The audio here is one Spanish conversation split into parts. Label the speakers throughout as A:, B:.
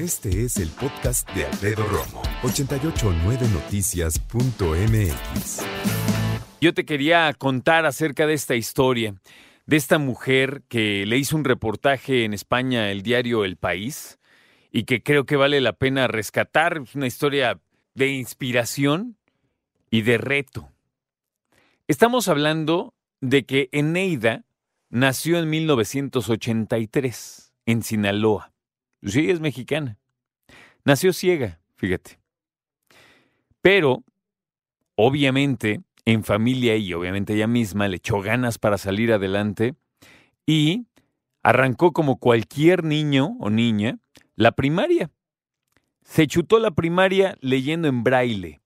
A: Este es el podcast de Alfredo Romo, 889noticias.mx.
B: Yo te quería contar acerca de esta historia, de esta mujer que le hizo un reportaje en España el diario El País y que creo que vale la pena rescatar. Es una historia de inspiración y de reto. Estamos hablando de que Eneida nació en 1983 en Sinaloa. Sí, es mexicana. Nació ciega, fíjate. Pero, obviamente, en familia y obviamente ella misma le echó ganas para salir adelante y arrancó como cualquier niño o niña la primaria. Se chutó la primaria leyendo en braille.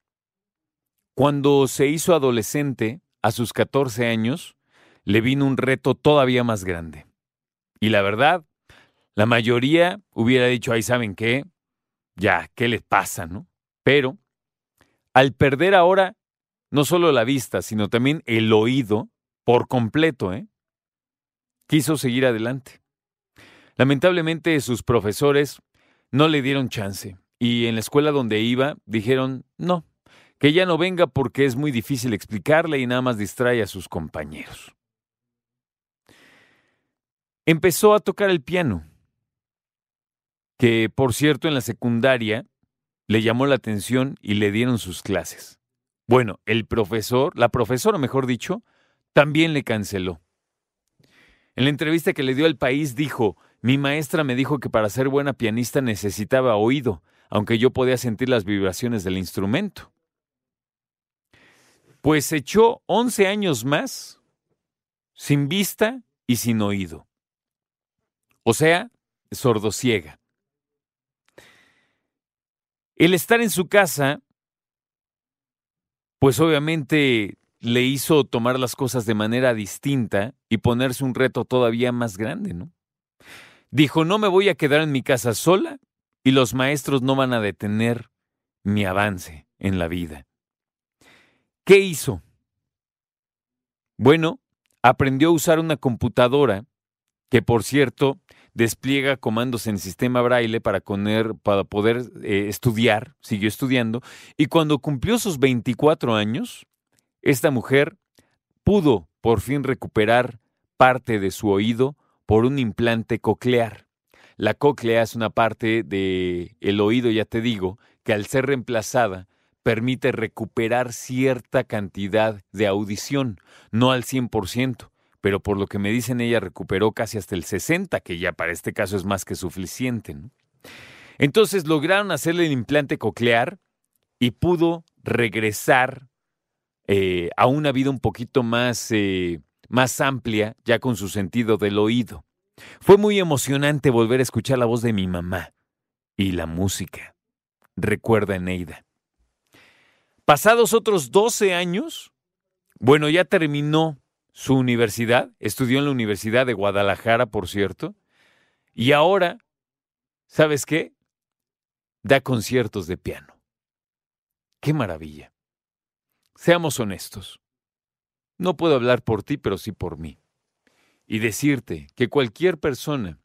B: Cuando se hizo adolescente, a sus 14 años, le vino un reto todavía más grande. Y la verdad, la mayoría hubiera dicho, ahí saben qué, ya, ¿qué les pasa, no? Pero al perder ahora no solo la vista, sino también el oído por completo, ¿eh? quiso seguir adelante. Lamentablemente sus profesores no le dieron chance y en la escuela donde iba dijeron, no, que ya no venga porque es muy difícil explicarle y nada más distrae a sus compañeros. Empezó a tocar el piano que por cierto en la secundaria le llamó la atención y le dieron sus clases. Bueno, el profesor, la profesora mejor dicho, también le canceló. En la entrevista que le dio al país dijo, mi maestra me dijo que para ser buena pianista necesitaba oído, aunque yo podía sentir las vibraciones del instrumento. Pues echó 11 años más sin vista y sin oído. O sea, sordociega. El estar en su casa, pues obviamente le hizo tomar las cosas de manera distinta y ponerse un reto todavía más grande, ¿no? Dijo, no me voy a quedar en mi casa sola y los maestros no van a detener mi avance en la vida. ¿Qué hizo? Bueno, aprendió a usar una computadora, que por cierto despliega comandos en sistema braille para, poder eh, estudiar, siguió estudiando, y cuando cumplió sus 24 años, esta mujer pudo por fin recuperar parte de su oído por un implante coclear. La cóclea es una parte del el oído, ya te digo, que al ser reemplazada permite recuperar cierta cantidad de audición, no al 100%, pero por lo que me dicen ella recuperó casi hasta el 60, que ya para este caso es más que suficiente. Entonces lograron hacerle el implante coclear y pudo regresar eh, a una vida un poquito más, eh, más amplia, ya con su sentido del oído. Fue muy emocionante volver a escuchar la voz de mi mamá y la música. Recuerda Neida. Pasados otros 12 años, bueno, ya terminó su universidad, estudió en la Universidad de Guadalajara, por cierto, y ahora, ¿sabes qué? Da conciertos de piano. ¡Qué maravilla! Seamos honestos. No puedo hablar por ti, pero sí por mí. Y decirte que cualquier persona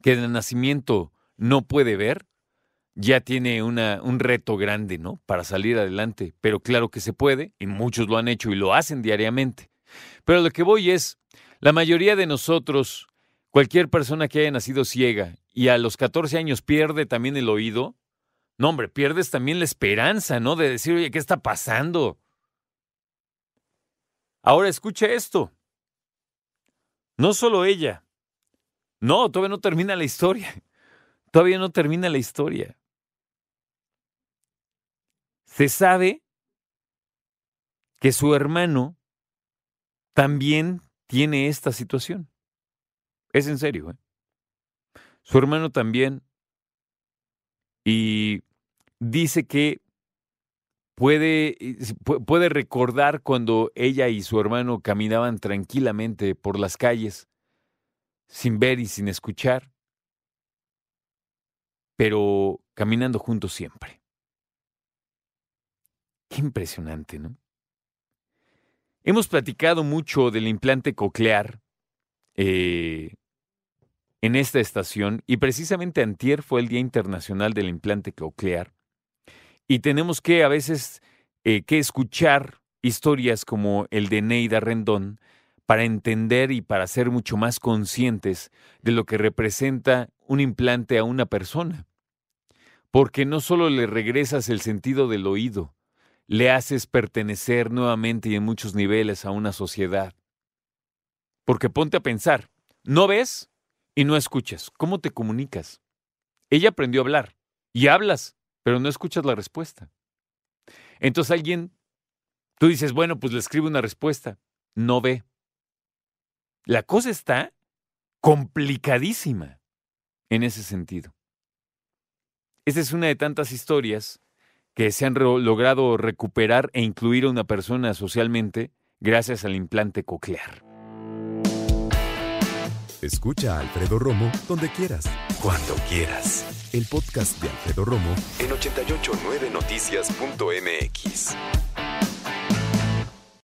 B: que de nacimiento no puede ver, ya tiene una, un reto grande, ¿no? Para salir adelante. Pero claro que se puede, y muchos lo han hecho y lo hacen diariamente. Pero lo que voy es, la mayoría de nosotros, cualquier persona que haya nacido ciega y a los 14 años pierde también el oído, no hombre, pierdes también la esperanza, ¿no? De decir, oye, ¿qué está pasando? Ahora escucha esto. No solo ella. No, todavía no termina la historia. Todavía no termina la historia. Se sabe que su hermano también tiene esta situación. Es en serio. ¿eh? Su hermano también. Y dice que puede, puede recordar cuando ella y su hermano caminaban tranquilamente por las calles, sin ver y sin escuchar, pero caminando juntos siempre. Qué impresionante, ¿no? Hemos platicado mucho del implante coclear eh, en esta estación y precisamente antier fue el Día Internacional del Implante Coclear. Y tenemos que a veces eh, que escuchar historias como el de Neida Rendón para entender y para ser mucho más conscientes de lo que representa un implante a una persona. Porque no solo le regresas el sentido del oído, le haces pertenecer nuevamente y en muchos niveles a una sociedad. Porque ponte a pensar, no ves y no escuchas. ¿Cómo te comunicas? Ella aprendió a hablar y hablas, pero no escuchas la respuesta. Entonces alguien, tú dices, bueno, pues le escribe una respuesta, no ve. La cosa está complicadísima en ese sentido. Esta es una de tantas historias que se han logrado recuperar e incluir a una persona socialmente gracias al implante coclear.
A: Escucha a Alfredo Romo donde quieras, cuando quieras. El podcast de Alfredo Romo en 889noticias.mx.